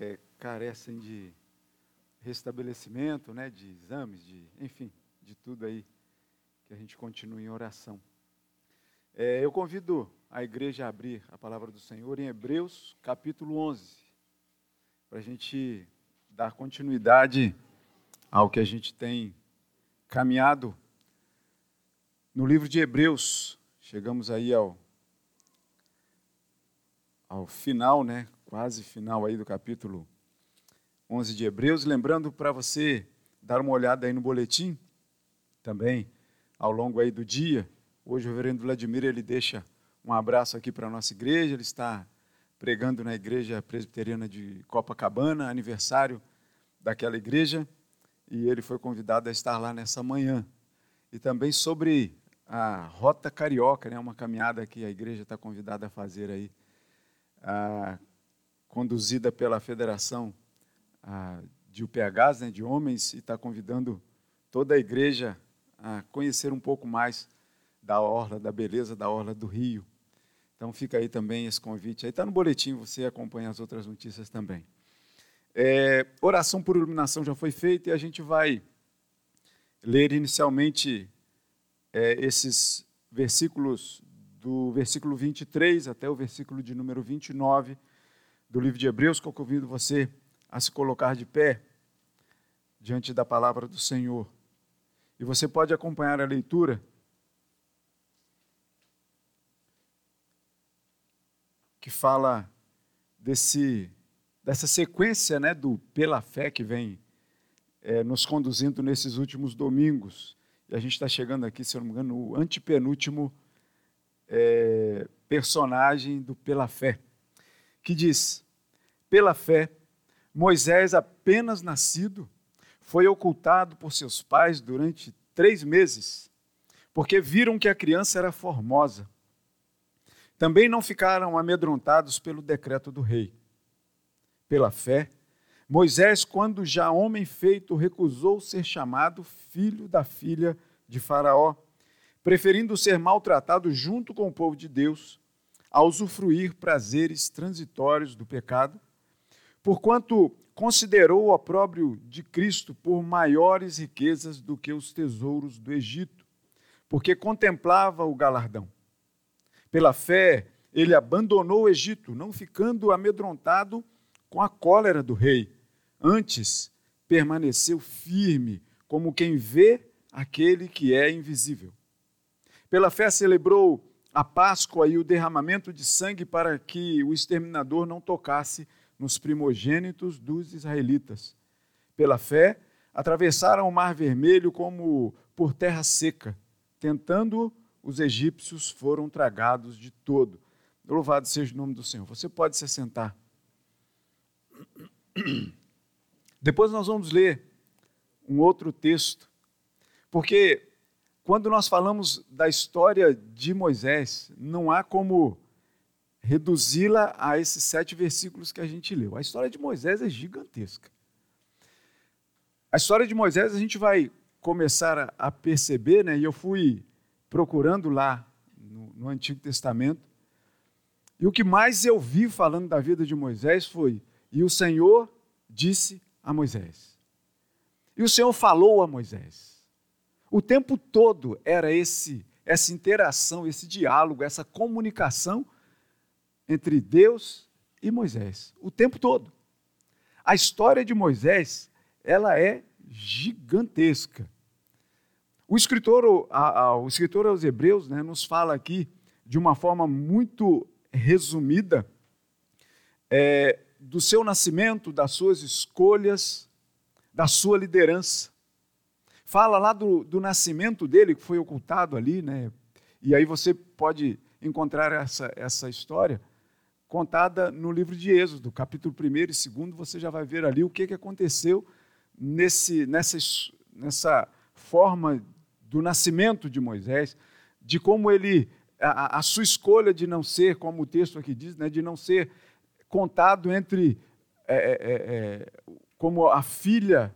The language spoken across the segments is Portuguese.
é, carecem de restabelecimento, né, de exames, de, enfim, de tudo aí, que a gente continue em oração. É, eu convido a igreja a abrir a palavra do Senhor em Hebreus, capítulo 11, para a gente dar continuidade ao que a gente tem caminhado no livro de Hebreus. Chegamos aí ao, ao final, né? Quase final aí do capítulo 11 de Hebreus. Lembrando para você dar uma olhada aí no boletim também ao longo aí do dia. Hoje o reverendo Vladimir ele deixa um abraço aqui para a nossa igreja. Ele está pregando na igreja presbiteriana de Copacabana, aniversário daquela igreja, e ele foi convidado a estar lá nessa manhã. E também sobre a Rota Carioca, né, uma caminhada que a igreja está convidada a fazer aí, a, conduzida pela Federação de UPHs, né, de homens, e está convidando toda a igreja a conhecer um pouco mais da orla, da beleza da orla do Rio. Então fica aí também esse convite. Aí está no boletim, você acompanha as outras notícias também. É, oração por iluminação já foi feita e a gente vai ler inicialmente é, esses versículos do versículo 23 até o versículo de número 29 do livro de Hebreus, que eu convido você a se colocar de pé diante da palavra do Senhor. E você pode acompanhar a leitura que fala desse dessa sequência né, do pela fé que vem é, nos conduzindo nesses últimos domingos. E a gente está chegando aqui, se eu não me engano, no antepenúltimo é, personagem do Pela Fé, que diz: Pela fé, Moisés, apenas nascido, foi ocultado por seus pais durante três meses, porque viram que a criança era formosa. Também não ficaram amedrontados pelo decreto do rei. Pela fé, Moisés, quando já homem feito, recusou ser chamado filho da filha de Faraó, preferindo ser maltratado junto com o povo de Deus, a usufruir prazeres transitórios do pecado, porquanto considerou o opróbrio de Cristo por maiores riquezas do que os tesouros do Egito, porque contemplava o galardão. Pela fé, ele abandonou o Egito, não ficando amedrontado com a cólera do rei Antes, permaneceu firme, como quem vê aquele que é invisível. Pela fé, celebrou a Páscoa e o derramamento de sangue para que o exterminador não tocasse nos primogênitos dos israelitas. Pela fé, atravessaram o Mar Vermelho como por terra seca, tentando os egípcios foram tragados de todo. Louvado seja o nome do Senhor. Você pode se assentar. Depois nós vamos ler um outro texto, porque quando nós falamos da história de Moisés, não há como reduzi-la a esses sete versículos que a gente leu. A história de Moisés é gigantesca. A história de Moisés a gente vai começar a perceber, né? E eu fui procurando lá no, no Antigo Testamento, e o que mais eu vi falando da vida de Moisés foi: e o Senhor disse a Moisés. E o Senhor falou a Moisés. O tempo todo era esse essa interação, esse diálogo, essa comunicação entre Deus e Moisés, o tempo todo. A história de Moisés, ela é gigantesca. O escritor, o escritor aos Hebreus né, nos fala aqui de uma forma muito resumida é, do seu nascimento, das suas escolhas, da sua liderança. Fala lá do, do nascimento dele, que foi ocultado ali, né? E aí você pode encontrar essa, essa história contada no livro de Êxodo, capítulo 1 e 2, você já vai ver ali o que, que aconteceu nesse, nessa, nessa forma do nascimento de Moisés, de como ele, a, a, sua escolha de não ser, como o texto aqui diz, né, de não ser contado entre é, é, é, é, como a filha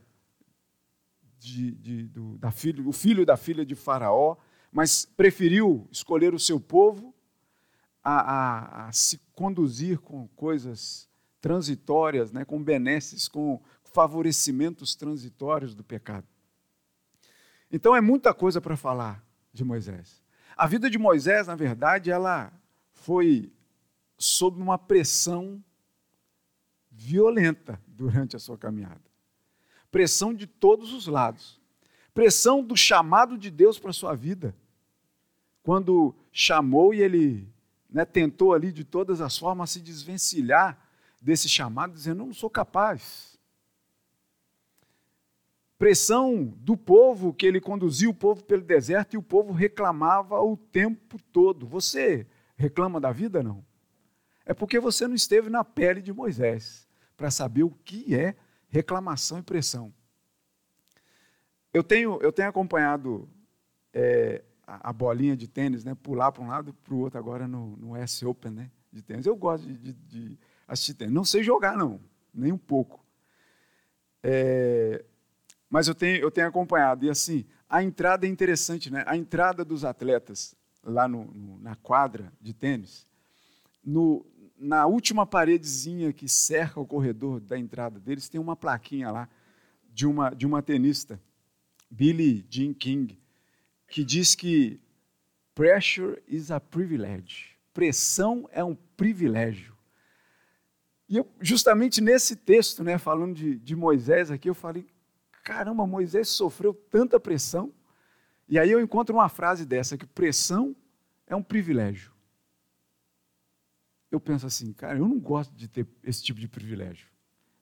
de, de, do, da filha, o filho da filha de Faraó, mas preferiu escolher o seu povo a, a, a se conduzir com coisas transitórias, né, com benesses, com favorecimentos transitórios do pecado. Então é muita coisa para falar de Moisés. A vida de Moisés, na verdade, ela foi sob uma pressão violenta durante a sua caminhada. Pressão de todos os lados. Pressão do chamado de Deus para a sua vida. Quando chamou e ele né, tentou ali de todas as formas se desvencilhar desse chamado, dizendo: não sou capaz. Pressão do povo, que ele conduzia o povo pelo deserto e o povo reclamava o tempo todo. Você reclama da vida? Não. É porque você não esteve na pele de Moisés para saber o que é reclamação e pressão. Eu tenho, eu tenho acompanhado é, a, a, bolinha de tênis, né, pular para um lado e para o outro agora no, no S Open né, de tênis. Eu gosto de, de, de assistir tênis. Não sei jogar, não, nem um pouco. É, mas eu tenho, eu tenho acompanhado. E assim, a entrada é interessante, né? A entrada dos atletas lá no, no, na quadra de tênis, no, na última paredezinha que cerca o corredor da entrada deles, tem uma plaquinha lá de uma, de uma tenista Billie Jean King, que diz que pressure is a privilege. Pressão é um privilégio. E eu, justamente nesse texto, né, falando de, de Moisés aqui, eu falei, caramba, Moisés sofreu tanta pressão. E aí eu encontro uma frase dessa, que pressão é um privilégio. Eu penso assim, cara, eu não gosto de ter esse tipo de privilégio.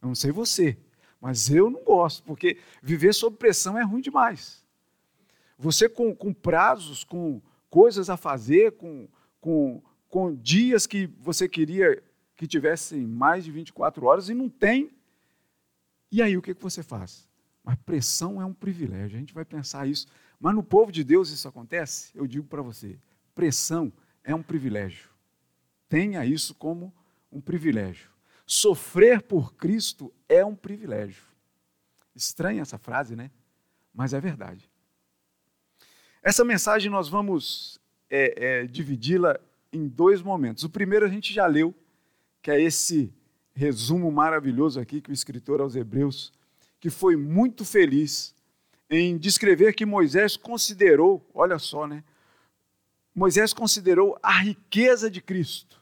Eu não sei você, mas eu não gosto, porque viver sob pressão é ruim demais. Você com, com prazos, com coisas a fazer, com, com, com dias que você queria que tivessem mais de 24 horas e não tem. E aí o que, que você faz? Mas pressão é um privilégio, a gente vai pensar isso. Mas no povo de Deus isso acontece? Eu digo para você: pressão é um privilégio. Tenha isso como um privilégio. Sofrer por Cristo é um privilégio. Estranha essa frase, né? Mas é verdade. Essa mensagem nós vamos é, é, dividi-la em dois momentos. O primeiro a gente já leu, que é esse resumo maravilhoso aqui que o escritor aos Hebreus, que foi muito feliz em descrever que Moisés considerou, olha só, né? Moisés considerou a riqueza de Cristo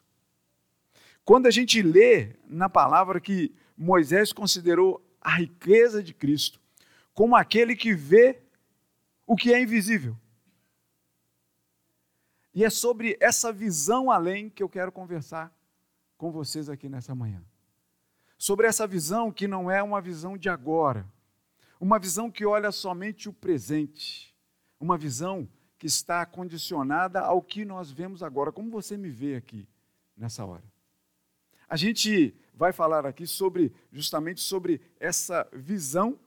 quando a gente lê na palavra que Moisés considerou a riqueza de Cristo como aquele que vê o que é invisível. E é sobre essa visão além que eu quero conversar com vocês aqui nessa manhã. Sobre essa visão que não é uma visão de agora, uma visão que olha somente o presente, uma visão que está condicionada ao que nós vemos agora, como você me vê aqui nessa hora. A gente vai falar aqui sobre justamente sobre essa visão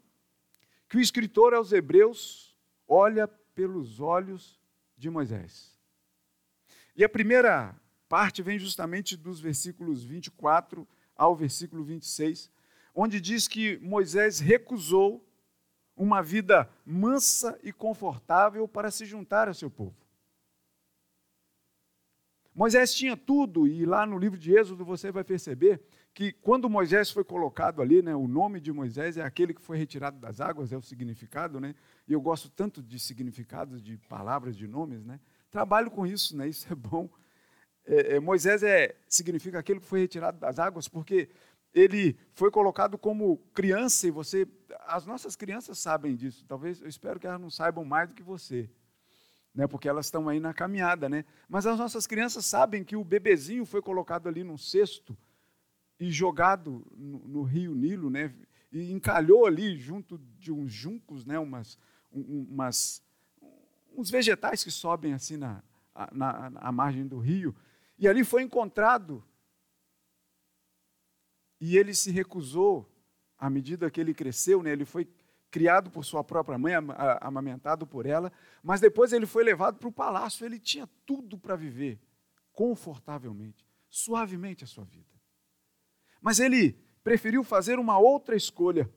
que o escritor aos Hebreus olha pelos olhos de Moisés. E a primeira parte vem justamente dos versículos 24 ao versículo 26, onde diz que Moisés recusou uma vida mansa e confortável para se juntar a seu povo. Moisés tinha tudo, e lá no livro de Êxodo você vai perceber que quando Moisés foi colocado ali, né, o nome de Moisés é aquele que foi retirado das águas, é o significado, né? E eu gosto tanto de significados, de palavras, de nomes, né? Trabalho com isso, né? Isso é bom. É, é, Moisés é, significa aquele que foi retirado das águas, porque ele foi colocado como criança e você, as nossas crianças sabem disso. Talvez, eu espero que elas não saibam mais do que você né, porque elas estão aí na caminhada, né? Mas as nossas crianças sabem que o bebezinho foi colocado ali num cesto e jogado no, no rio Nilo, né? E encalhou ali junto de uns juncos, né? Umas, umas uns vegetais que sobem assim na, na, na margem do rio. E ali foi encontrado. E ele se recusou, à medida que ele cresceu, né? Ele foi criado por sua própria mãe, amamentado por ela, mas depois ele foi levado para o palácio, ele tinha tudo para viver confortavelmente, suavemente a sua vida. Mas ele preferiu fazer uma outra escolha.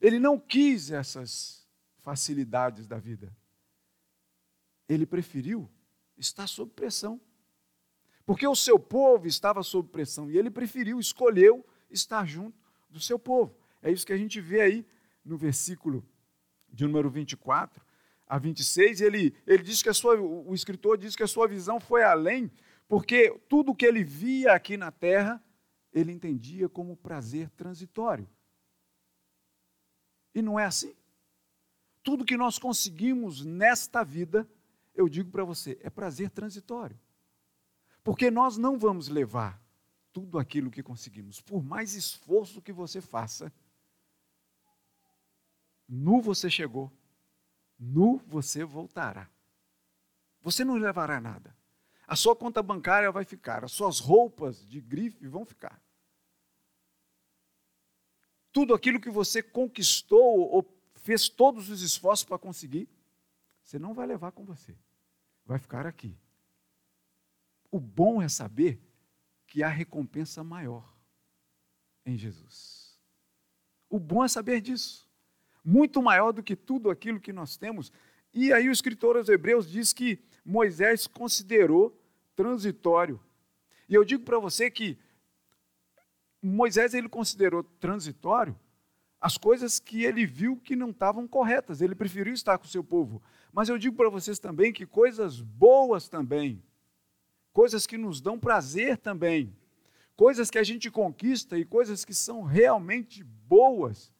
Ele não quis essas facilidades da vida. Ele preferiu estar sob pressão. Porque o seu povo estava sob pressão e ele preferiu, escolheu estar junto do seu povo. É isso que a gente vê aí no versículo de número 24 a 26. Ele, ele diz que a sua, o escritor diz que a sua visão foi além, porque tudo que ele via aqui na terra, ele entendia como prazer transitório. E não é assim. Tudo que nós conseguimos nesta vida, eu digo para você, é prazer transitório. Porque nós não vamos levar tudo aquilo que conseguimos, por mais esforço que você faça, nu você chegou, nu você voltará. Você não levará nada. A sua conta bancária vai ficar, as suas roupas de grife vão ficar. Tudo aquilo que você conquistou ou fez todos os esforços para conseguir, você não vai levar com você. Vai ficar aqui. O bom é saber que há recompensa maior em Jesus. O bom é saber disso. Muito maior do que tudo aquilo que nós temos. E aí o escritor aos Hebreus diz que Moisés considerou transitório. E eu digo para você que Moisés ele considerou transitório as coisas que ele viu que não estavam corretas. Ele preferiu estar com o seu povo. Mas eu digo para vocês também que coisas boas também coisas que nos dão prazer também, coisas que a gente conquista e coisas que são realmente boas,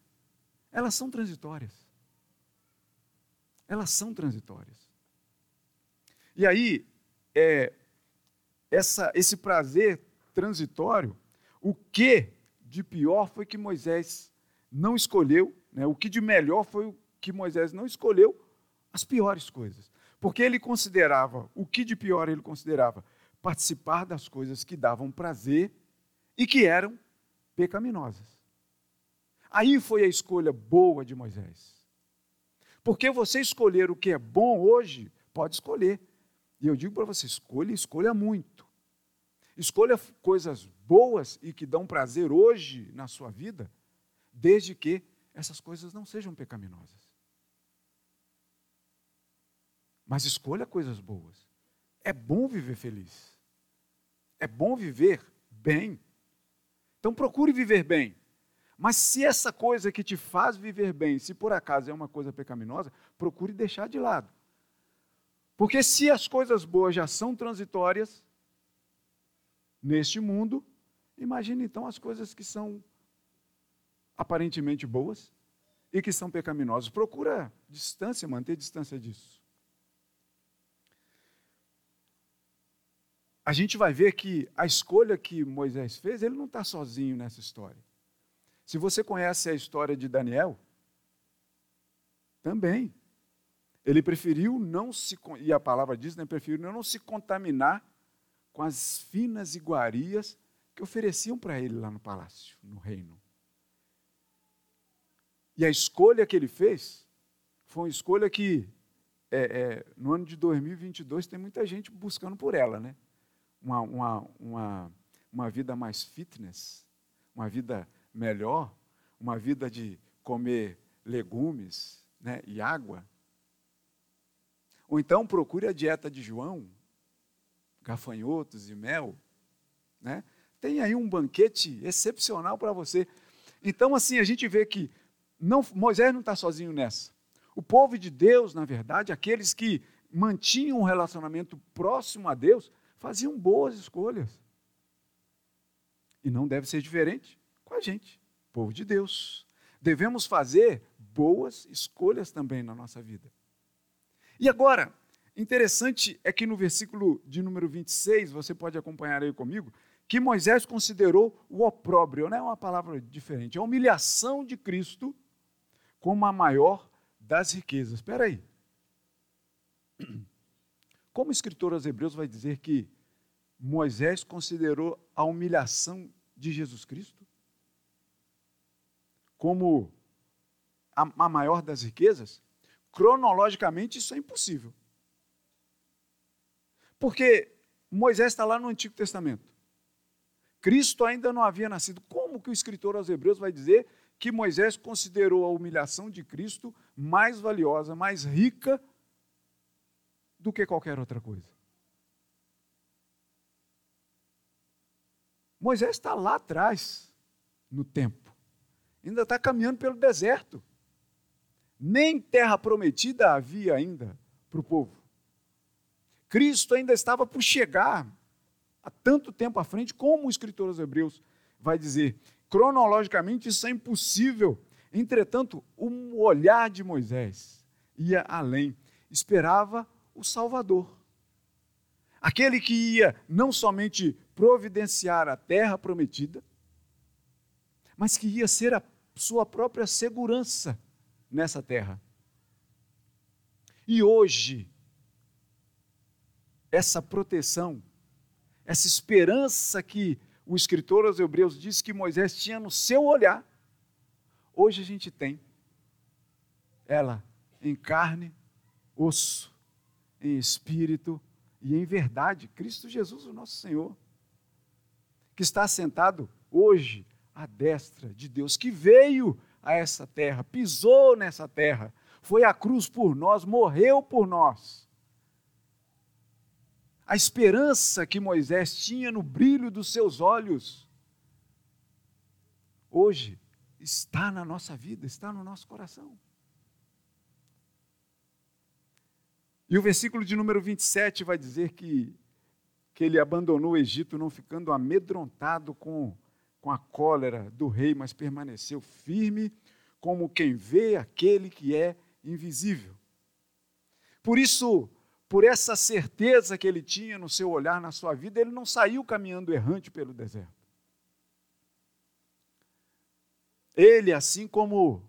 elas são transitórias. Elas são transitórias. E aí, é, essa, esse prazer transitório, o que de pior foi que Moisés não escolheu, né? o que de melhor foi que Moisés não escolheu, as piores coisas. Porque ele considerava, o que de pior ele considerava? participar das coisas que davam prazer e que eram pecaminosas. Aí foi a escolha boa de Moisés. Porque você escolher o que é bom hoje, pode escolher. E eu digo para você: escolha, escolha muito. Escolha coisas boas e que dão prazer hoje na sua vida, desde que essas coisas não sejam pecaminosas. Mas escolha coisas boas. É bom viver feliz. É bom viver bem. Então procure viver bem. Mas se essa coisa que te faz viver bem, se por acaso é uma coisa pecaminosa, procure deixar de lado. Porque se as coisas boas já são transitórias neste mundo, imagine então as coisas que são aparentemente boas e que são pecaminosas. Procura distância, manter distância disso. a gente vai ver que a escolha que Moisés fez, ele não está sozinho nessa história. Se você conhece a história de Daniel, também. Ele preferiu não se, e a palavra diz, né, preferiu não se contaminar com as finas iguarias que ofereciam para ele lá no palácio, no reino. E a escolha que ele fez foi uma escolha que, é, é, no ano de 2022, tem muita gente buscando por ela, né? uma, uma, uma, uma vida mais fitness, uma vida melhor, uma vida de comer legumes né, e água. Ou então procure a dieta de João, gafanhotos e mel. Né? Tem aí um banquete excepcional para você. Então, assim, a gente vê que não, Moisés não está sozinho nessa. O povo de Deus, na verdade, aqueles que mantinham um relacionamento próximo a Deus, faziam boas escolhas. E não deve ser diferente a gente, povo de Deus. Devemos fazer boas escolhas também na nossa vida. E agora, interessante é que no versículo de número 26, você pode acompanhar aí comigo, que Moisés considerou o opróbrio, não é uma palavra diferente, a humilhação de Cristo como a maior das riquezas. Espera aí. Como o escritor aos Hebreus vai dizer que Moisés considerou a humilhação de Jesus Cristo como a, maior das riquezas? Cronologicamente, isso é impossível. Porque Moisés está lá no Antigo Testamento. Cristo ainda não havia nascido. Como que o escritor aos Hebreus vai dizer que Moisés considerou a humilhação de Cristo mais valiosa, mais rica do que qualquer outra coisa. Moisés está lá atrás. no tempo. Ainda está caminhando pelo deserto. Nem terra prometida havia ainda para o povo. Cristo ainda estava por chegar há tanto tempo à frente, como o escritor aos Hebreus vai dizer. Cronologicamente, isso é impossível. Entretanto, o olhar de Moisés ia além. Esperava o Salvador. Aquele que ia não somente providenciar a terra prometida, mas que ia ser a sua própria segurança nessa terra. E hoje, essa proteção, essa esperança que o escritor aos Hebreus diz que Moisés tinha no seu olhar, hoje a gente tem ela em carne, osso, em espírito e em verdade, Cristo Jesus, o nosso Senhor, que está sentado hoje à destra de Deus, que veio a essa terra, pisou nessa terra, foi à cruz por nós, morreu por nós. A esperança que Moisés tinha no brilho dos seus olhos, hoje está na nossa vida, está no nosso coração. E o versículo de número 27 vai dizer que, que ele abandonou o Egito, não ficando amedrontado com, com a cólera do rei, mas permaneceu firme, como quem vê aquele que é invisível. Por isso, por essa certeza que ele tinha no seu olhar, na sua vida, ele não saiu caminhando errante pelo deserto. Ele, assim como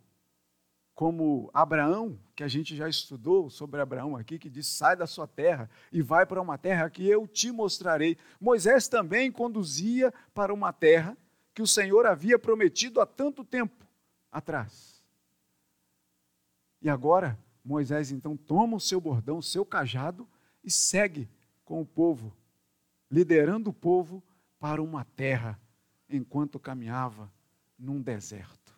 como Abraão, que a gente já estudou sobre Abraão aqui, que diz: sai da sua terra e vai para uma terra que eu te mostrarei. Moisés também conduzia para uma terra que o Senhor havia prometido há tanto tempo atrás. E agora, Moisés então toma o seu bordão, o seu cajado e segue com o povo, liderando o povo para uma terra enquanto caminhava num deserto.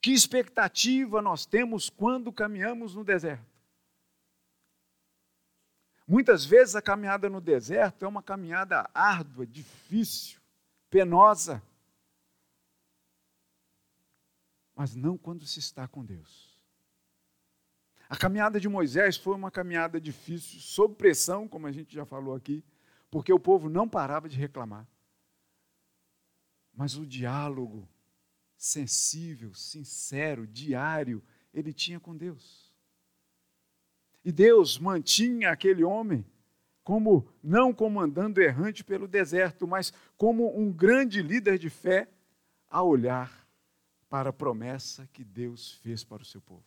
Que expectativa nós temos quando caminhamos no deserto? Muitas vezes a caminhada no deserto é uma caminhada árdua, difícil, penosa. Mas não quando se está com Deus. A caminhada de Moisés foi uma caminhada difícil, sob pressão, como a gente já falou aqui, porque o povo não parava de reclamar. Mas o diálogo sensível, sincero, diário, ele tinha com Deus. E Deus mantinha aquele homem como não comandando errante pelo deserto, mas como um grande líder de fé a olhar para a promessa que Deus fez para o seu povo.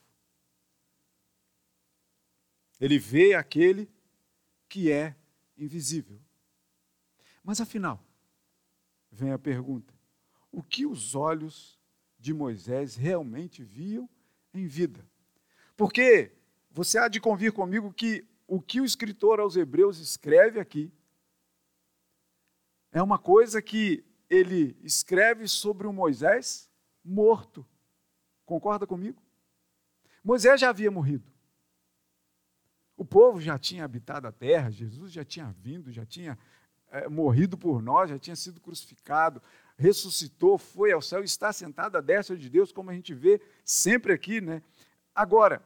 Ele vê aquele que é invisível. Mas afinal, vem a pergunta: o que os olhos de Moisés realmente viam em vida. Porque você há de convir comigo que o que o escritor aos Hebreus escreve aqui é uma coisa que ele escreve sobre um Moisés morto. Concorda comigo? Moisés já havia morrido. O povo já tinha habitado a terra, Jesus já tinha vindo, já tinha é, morrido por nós, já tinha sido crucificado ressuscitou, foi ao céu, está sentado à destra de Deus, como a gente vê sempre aqui, né? Agora,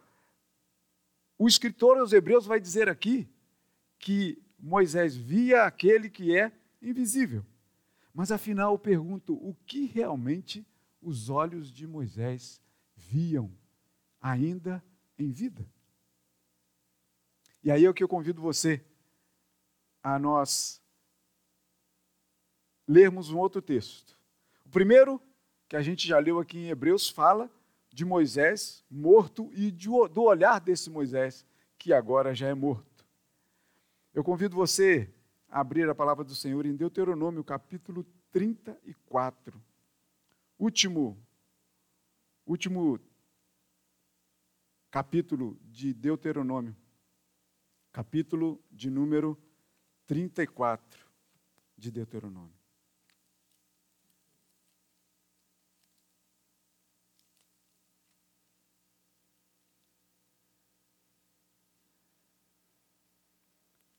o escritor aos Hebreus vai dizer aqui que Moisés via aquele que é invisível. Mas afinal, eu pergunto, o que realmente os olhos de Moisés viam ainda em vida? E aí é o que eu convido você a nós lermos um outro texto. O primeiro, que a gente já leu aqui em Hebreus, fala de Moisés morto e do olhar desse Moisés, que agora já é morto. Eu convido você a abrir a palavra do Senhor em Deuteronômio, capítulo 34. Último, último capítulo de Deuteronômio, capítulo de número 34 de Deuteronômio.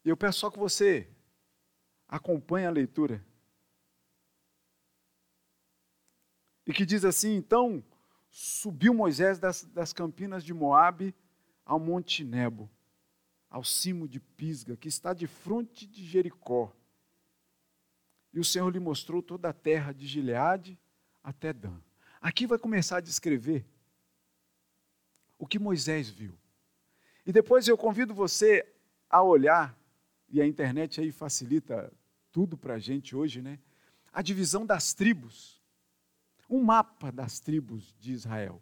E eu peço só que você acompanhe a leitura. e que diz assim: Então subiu Moisés das, das campinas de Moabe ao monte Nebo, ao cimo de Pisga, que está de frente de Jericó. E o Senhor lhe mostrou toda a terra de Gileade até Dan. Aqui vai começar a descrever o que Moisés viu. E depois eu convido você a olhar, e a internet aí facilita tudo para a gente hoje, né? A divisão das tribos. Um mapa das tribos de Israel.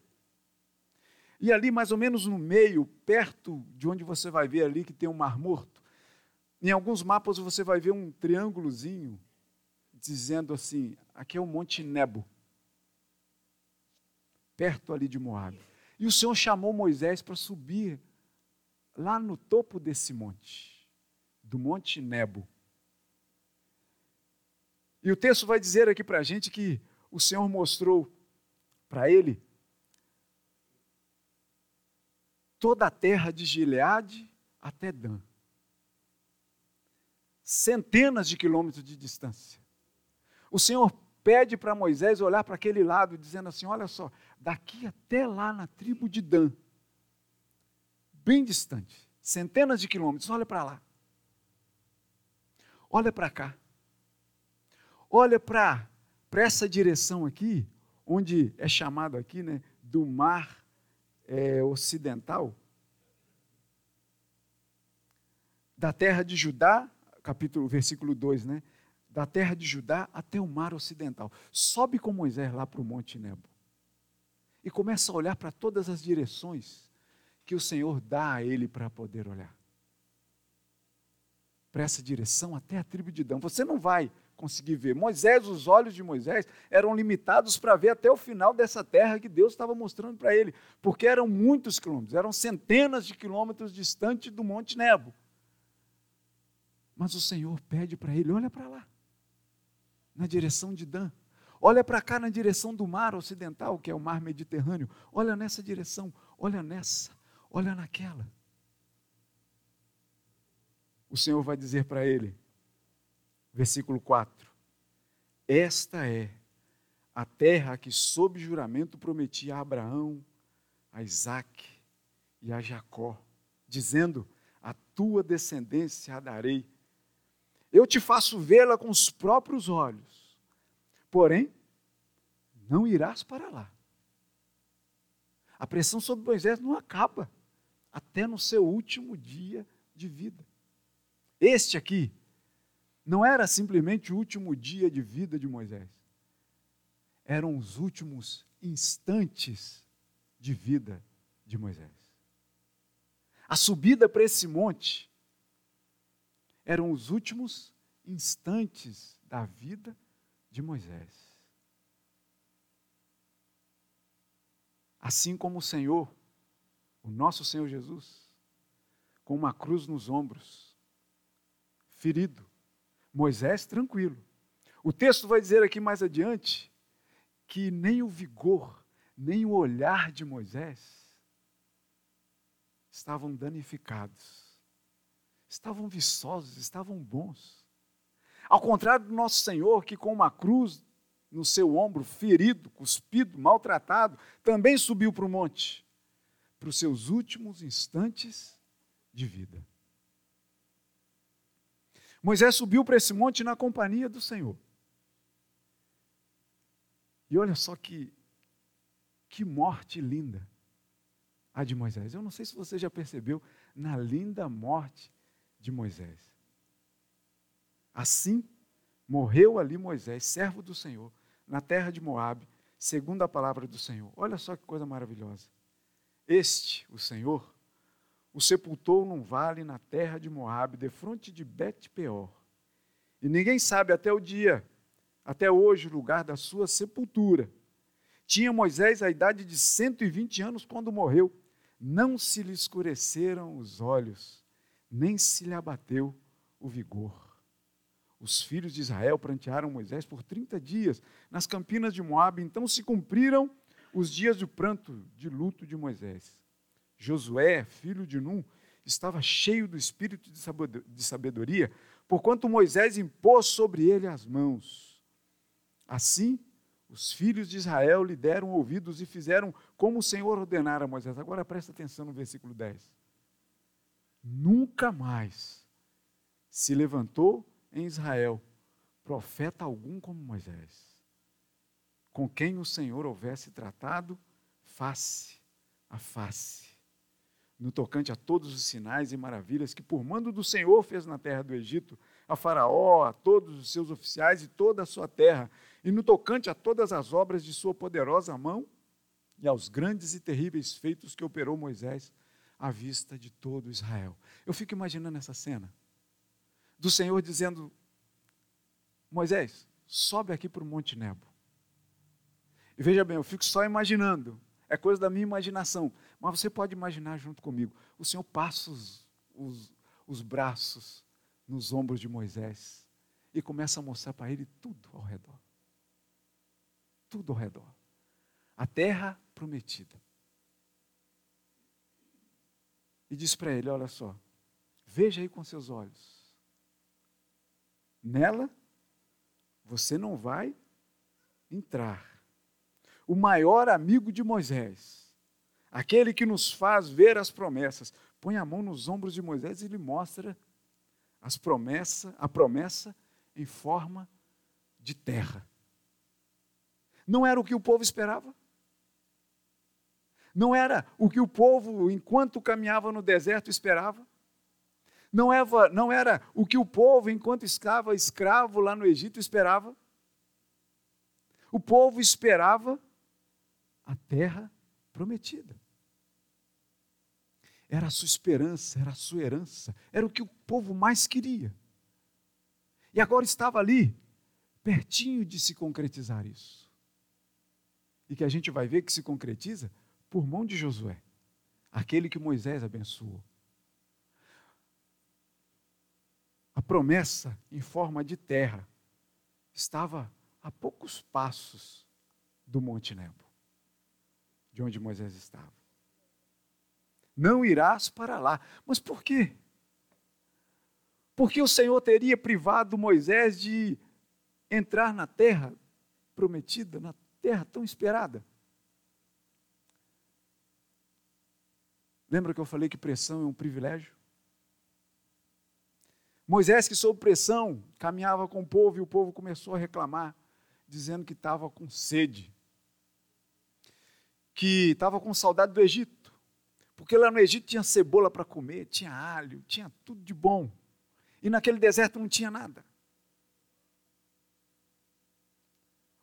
E ali, mais ou menos no meio, perto de onde você vai ver ali que tem um mar morto, em alguns mapas você vai ver um triângulozinho dizendo assim: aqui é o Monte Nebo, perto ali de Moab. E o Senhor chamou Moisés para subir lá no topo desse monte, do Monte Nebo. E o texto vai dizer aqui para a gente que o Senhor mostrou para ele toda a terra de Gileade até Dan. Centenas de quilômetros de distância. O Senhor pede para Moisés olhar para aquele lado, dizendo assim: Olha só, daqui até lá na tribo de Dan, bem distante, centenas de quilômetros, olha para lá. Olha para cá. Olha para essa direção aqui, onde é chamado aqui né, do mar é, ocidental, da terra de Judá, capítulo, versículo 2, né? Da terra de Judá até o mar ocidental. Sobe com Moisés lá para o Monte Nebo. E começa a olhar para todas as direções que o Senhor dá a ele para poder olhar. Para essa direção até a tribo de Dan. Você não vai conseguir ver. Moisés, os olhos de Moisés eram limitados para ver até o final dessa terra que Deus estava mostrando para ele, porque eram muitos quilômetros, eram centenas de quilômetros distante do Monte Nebo. Mas o Senhor pede para ele: olha para lá, na direção de Dan. Olha para cá na direção do mar ocidental, que é o mar Mediterrâneo. Olha nessa direção, olha nessa, olha naquela. O Senhor vai dizer para ele: versículo 4. Esta é a terra que, sob juramento, prometi a Abraão, a Isaac e a Jacó, dizendo: A tua descendência a darei. Eu te faço vê-la com os próprios olhos, porém, não irás para lá. A pressão sobre Moisés não acaba até no seu último dia de vida. Este aqui não era simplesmente o último dia de vida de Moisés, eram os últimos instantes de vida de Moisés. A subida para esse monte eram os últimos instantes da vida de Moisés. Assim como o Senhor, o nosso Senhor Jesus, com uma cruz nos ombros, ferido, Moisés, tranquilo. O texto vai dizer aqui mais adiante que nem o vigor, nem o olhar de Moisés estavam danificados, estavam viçosos, estavam bons. Ao contrário do nosso Senhor, que com uma cruz no seu ombro, ferido, cuspido, maltratado, também subiu para o monte, para os seus últimos instantes de vida. Moisés subiu para esse monte na companhia do Senhor. E olha só que, que morte linda a de Moisés. Eu não sei se você já percebeu na linda morte de Moisés. Assim morreu ali Moisés, servo do Senhor, na terra de Moabe, segundo a palavra do Senhor. Olha só que coisa maravilhosa. Este, o Senhor, o sepultou num vale na terra de Moabe, defronte de Bet-peor. E ninguém sabe até o dia, até hoje, o lugar da sua sepultura. Tinha Moisés a idade de 120 anos quando morreu. Não se lhe escureceram os olhos, nem se lhe abateu o vigor. Os filhos de Israel prantearam Moisés por 30 dias nas campinas de Moabe. Então se cumpriram os dias do pranto de luto de Moisés. Josué, filho de Num, estava cheio do espírito de sabedoria, porquanto Moisés impôs sobre ele as mãos. Assim, Os filhos de Israel lhe deram ouvidos e fizeram como o Senhor ordenara a Moisés. Agora presta atenção no versículo 10. Nunca mais se levantou em Israel profeta algum como Moisés, com quem o Senhor houvesse tratado face a face, no tocante a todos os sinais e maravilhas que, por mando do Senhor, fez na terra do Egito, a Faraó, a todos os seus oficiais e toda a sua terra, e no tocante a todas as obras de sua poderosa mão e aos grandes e terríveis feitos que operou Moisés à vista de todo Israel. Eu fico imaginando essa cena do Senhor dizendo: Moisés, sobe aqui para o Monte Nebo. E veja bem, eu fico só imaginando, é coisa da minha imaginação, mas você pode imaginar junto comigo. O Senhor passa os, os, os braços nos ombros de Moisés e começa a mostrar para ele tudo ao redor. Tudo ao redor. A terra prometida. E diz para ele: Olha só, veja aí com seus olhos. Nela você não vai entrar. O maior amigo de Moisés, aquele que nos faz ver as promessas, põe a mão nos ombros de Moisés e lhe mostra as promessas, a promessa em forma de terra. Não era o que o povo esperava. Não era o que o povo, enquanto caminhava no deserto, esperava. Não era, não era o que o povo, enquanto estava escravo lá no Egito, esperava. O povo esperava a terra prometida. Era a sua esperança, era a sua herança, era o que o povo mais queria. E agora estava ali, pertinho de se concretizar isso. E que a gente vai ver que se concretiza por mão de Josué, aquele que Moisés abençoou. A promessa em forma de terra estava a poucos passos do Monte Nebo, de onde Moisés estava. Não irás para lá. Mas por quê? Porque o Senhor teria privado Moisés de entrar na terra prometida, na terra tão esperada. Lembra que eu falei que pressão é um privilégio? Moisés, que sob pressão, caminhava com o povo e o povo começou a reclamar, dizendo que estava com sede, que estava com saudade do Egito, porque lá no Egito tinha cebola para comer, tinha alho, tinha tudo de bom, e naquele deserto não tinha nada.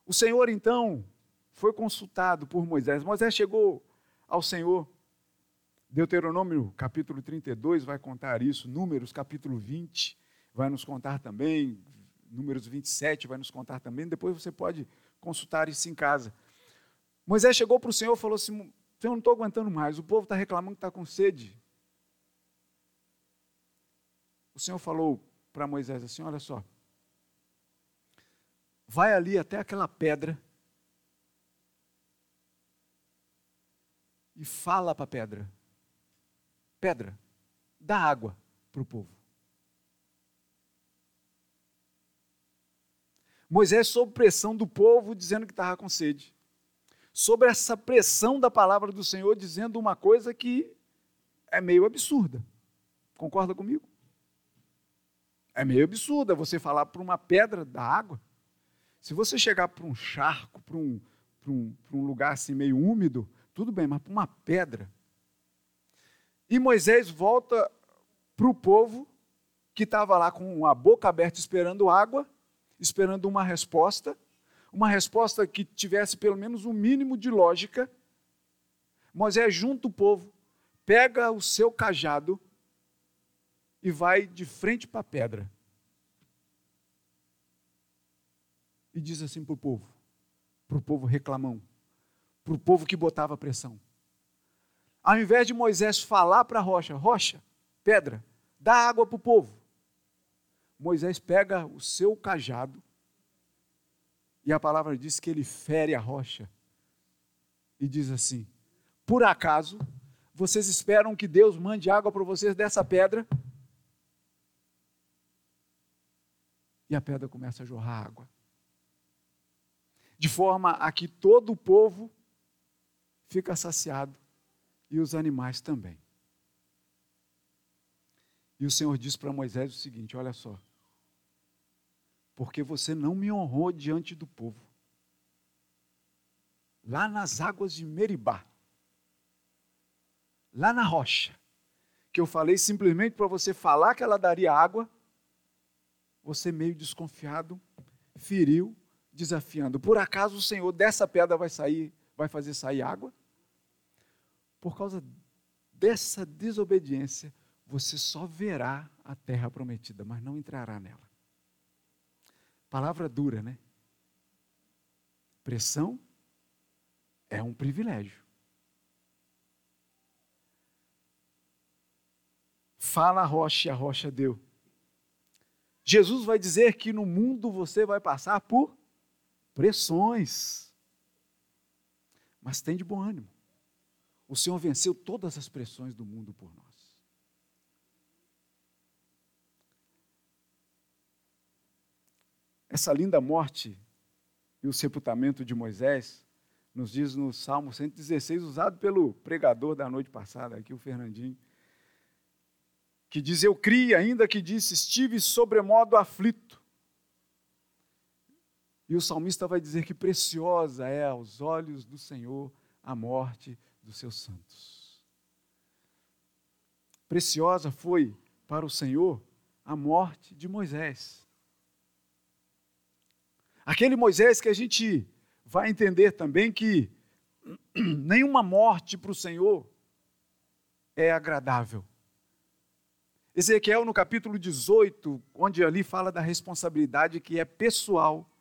O Senhor então foi consultado por Moisés. Moisés chegou ao Senhor Deuteronômio capítulo 32 vai contar isso, Números capítulo 20 vai nos contar também, Números 27 vai nos contar também, depois você pode consultar isso em casa. Moisés chegou para o Senhor e falou assim: Senhor, não estou aguentando mais, o povo está reclamando que está com sede. O Senhor falou para Moisés assim: Olha só, vai ali até aquela pedra e fala para a pedra pedra, dá água para o povo. Moisés, sob pressão do povo, dizendo que estava com sede. Sobre essa pressão da palavra do Senhor, dizendo uma coisa que é meio absurda. Concorda comigo? É meio absurda você falar para uma pedra da água. Se você chegar para um charco, para um, um, um lugar assim meio úmido, tudo bem, mas para uma pedra, e Moisés volta para o povo que estava lá com a boca aberta esperando água, esperando uma resposta, uma resposta que tivesse pelo menos um mínimo de lógica. Moisés junta o povo, pega o seu cajado e vai de frente para a pedra. E diz assim para o povo, para o povo reclamão, para o povo que botava pressão: ao invés de Moisés falar para a rocha, rocha, pedra, dá água para o povo, Moisés pega o seu cajado e a palavra diz que ele fere a rocha e diz assim: Por acaso vocês esperam que Deus mande água para vocês dessa pedra? E a pedra começa a jorrar água. de forma a que todo o povo fica saciado e os animais também. E o Senhor diz para Moisés o seguinte: olha só, porque você não me honrou diante do povo, lá nas águas de Meribá, lá na rocha, que eu falei simplesmente para você falar que ela daria água, você meio desconfiado, feriu, desafiando. Por acaso o Senhor dessa pedra vai sair, vai fazer sair água? Por causa dessa desobediência, você só verá a terra prometida, mas não entrará nela. Palavra dura, né? Pressão é um privilégio. Fala a rocha a rocha deu. Jesus vai dizer que no mundo você vai passar por pressões. Mas tem de bom ânimo. O Senhor venceu todas as pressões do mundo por nós. Essa linda morte e o sepultamento de Moisés nos diz no Salmo 116, usado pelo pregador da noite passada, aqui o Fernandinho, que diz: Eu criei, ainda que disse, estive sobremodo aflito. E o salmista vai dizer que preciosa é aos olhos do Senhor a morte dos seus santos. Preciosa foi para o Senhor a morte de Moisés. Aquele Moisés que a gente vai entender também que nenhuma morte para o Senhor é agradável. Ezequiel, no capítulo 18, onde ali fala da responsabilidade que é pessoal,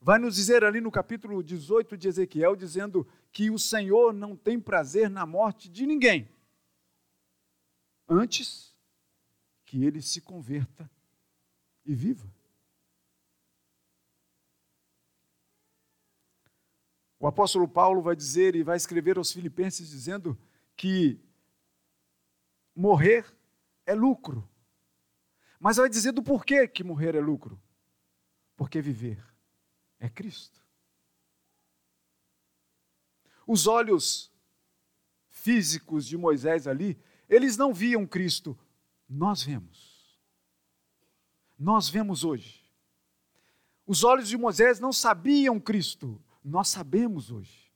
vai nos dizer ali no capítulo 18 de Ezequiel, dizendo que o Senhor não tem prazer na morte de ninguém, antes que ele se converta e viva. O apóstolo Paulo vai dizer e vai escrever aos Filipenses dizendo que morrer é lucro. Mas vai dizer do porquê que morrer é lucro. Porque viver é Cristo. Os olhos físicos de Moisés ali, eles não viam Cristo, nós vemos. Nós vemos hoje. Os olhos de Moisés não sabiam Cristo, nós sabemos hoje.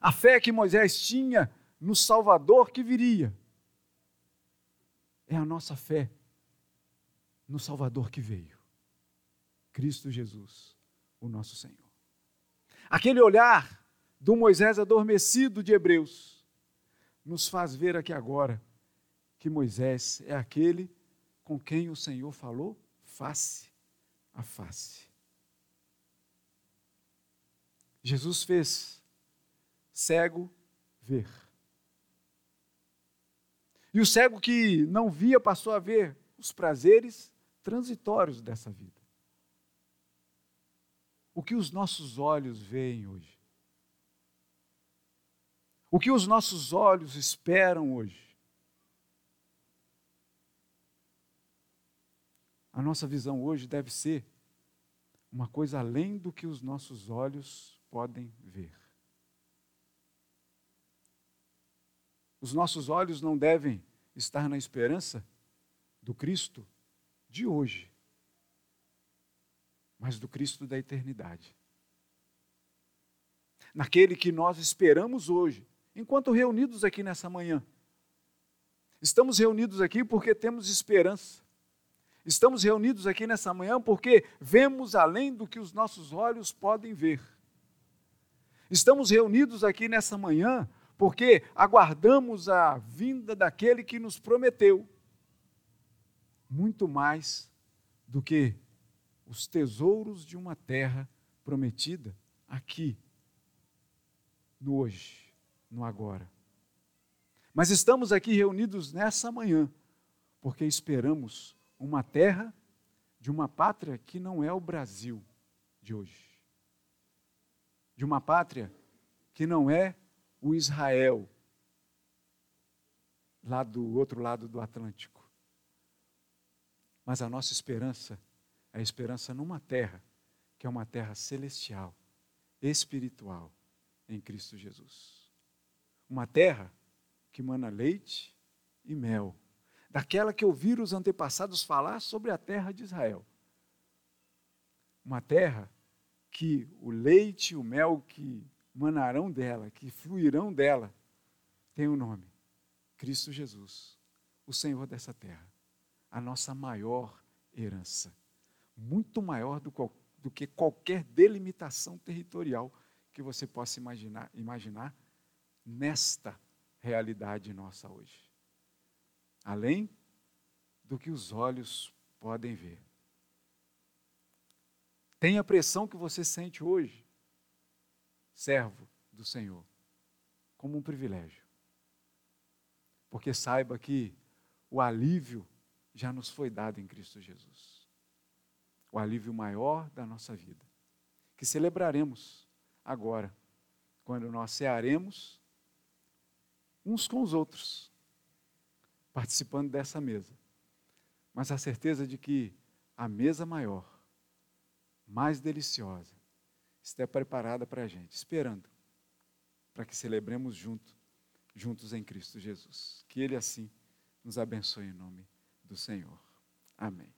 A fé que Moisés tinha no Salvador que viria é a nossa fé no Salvador que veio, Cristo Jesus, o nosso Senhor. Aquele olhar do Moisés adormecido de Hebreus nos faz ver aqui agora que Moisés é aquele com quem o Senhor falou face a face. Jesus fez cego ver. E o cego que não via passou a ver os prazeres transitórios dessa vida. O que os nossos olhos veem hoje? O que os nossos olhos esperam hoje? A nossa visão hoje deve ser uma coisa além do que os nossos olhos podem ver. Os nossos olhos não devem estar na esperança do Cristo de hoje, mas do Cristo da eternidade. Naquele que nós esperamos hoje, enquanto reunidos aqui nessa manhã. Estamos reunidos aqui porque temos esperança. Estamos reunidos aqui nessa manhã porque vemos além do que os nossos olhos podem ver. Estamos reunidos aqui nessa manhã porque aguardamos a vinda daquele que nos prometeu muito mais do que os tesouros de uma terra prometida aqui, no hoje, no agora. Mas estamos aqui reunidos nessa manhã porque esperamos uma terra de uma pátria que não é o Brasil de hoje de uma pátria que não é o Israel, lá do outro lado do Atlântico. Mas a nossa esperança é a esperança numa terra que é uma terra celestial, espiritual, em Cristo Jesus. Uma terra que mana leite e mel, daquela que ouviram os antepassados falar sobre a terra de Israel. Uma terra que o leite e o mel que manarão dela, que fluirão dela, tem o um nome: Cristo Jesus, o Senhor dessa terra, a nossa maior herança, muito maior do, do que qualquer delimitação territorial que você possa imaginar, imaginar nesta realidade nossa hoje. Além do que os olhos podem ver. Tem a pressão que você sente hoje, servo do Senhor, como um privilégio. Porque saiba que o alívio já nos foi dado em Cristo Jesus. O alívio maior da nossa vida, que celebraremos agora, quando nós cearemos uns com os outros, participando dessa mesa. Mas a certeza de que a mesa maior, mais deliciosa, está preparada para a gente, esperando para que celebremos junto, juntos em Cristo Jesus. Que Ele assim nos abençoe em nome do Senhor. Amém.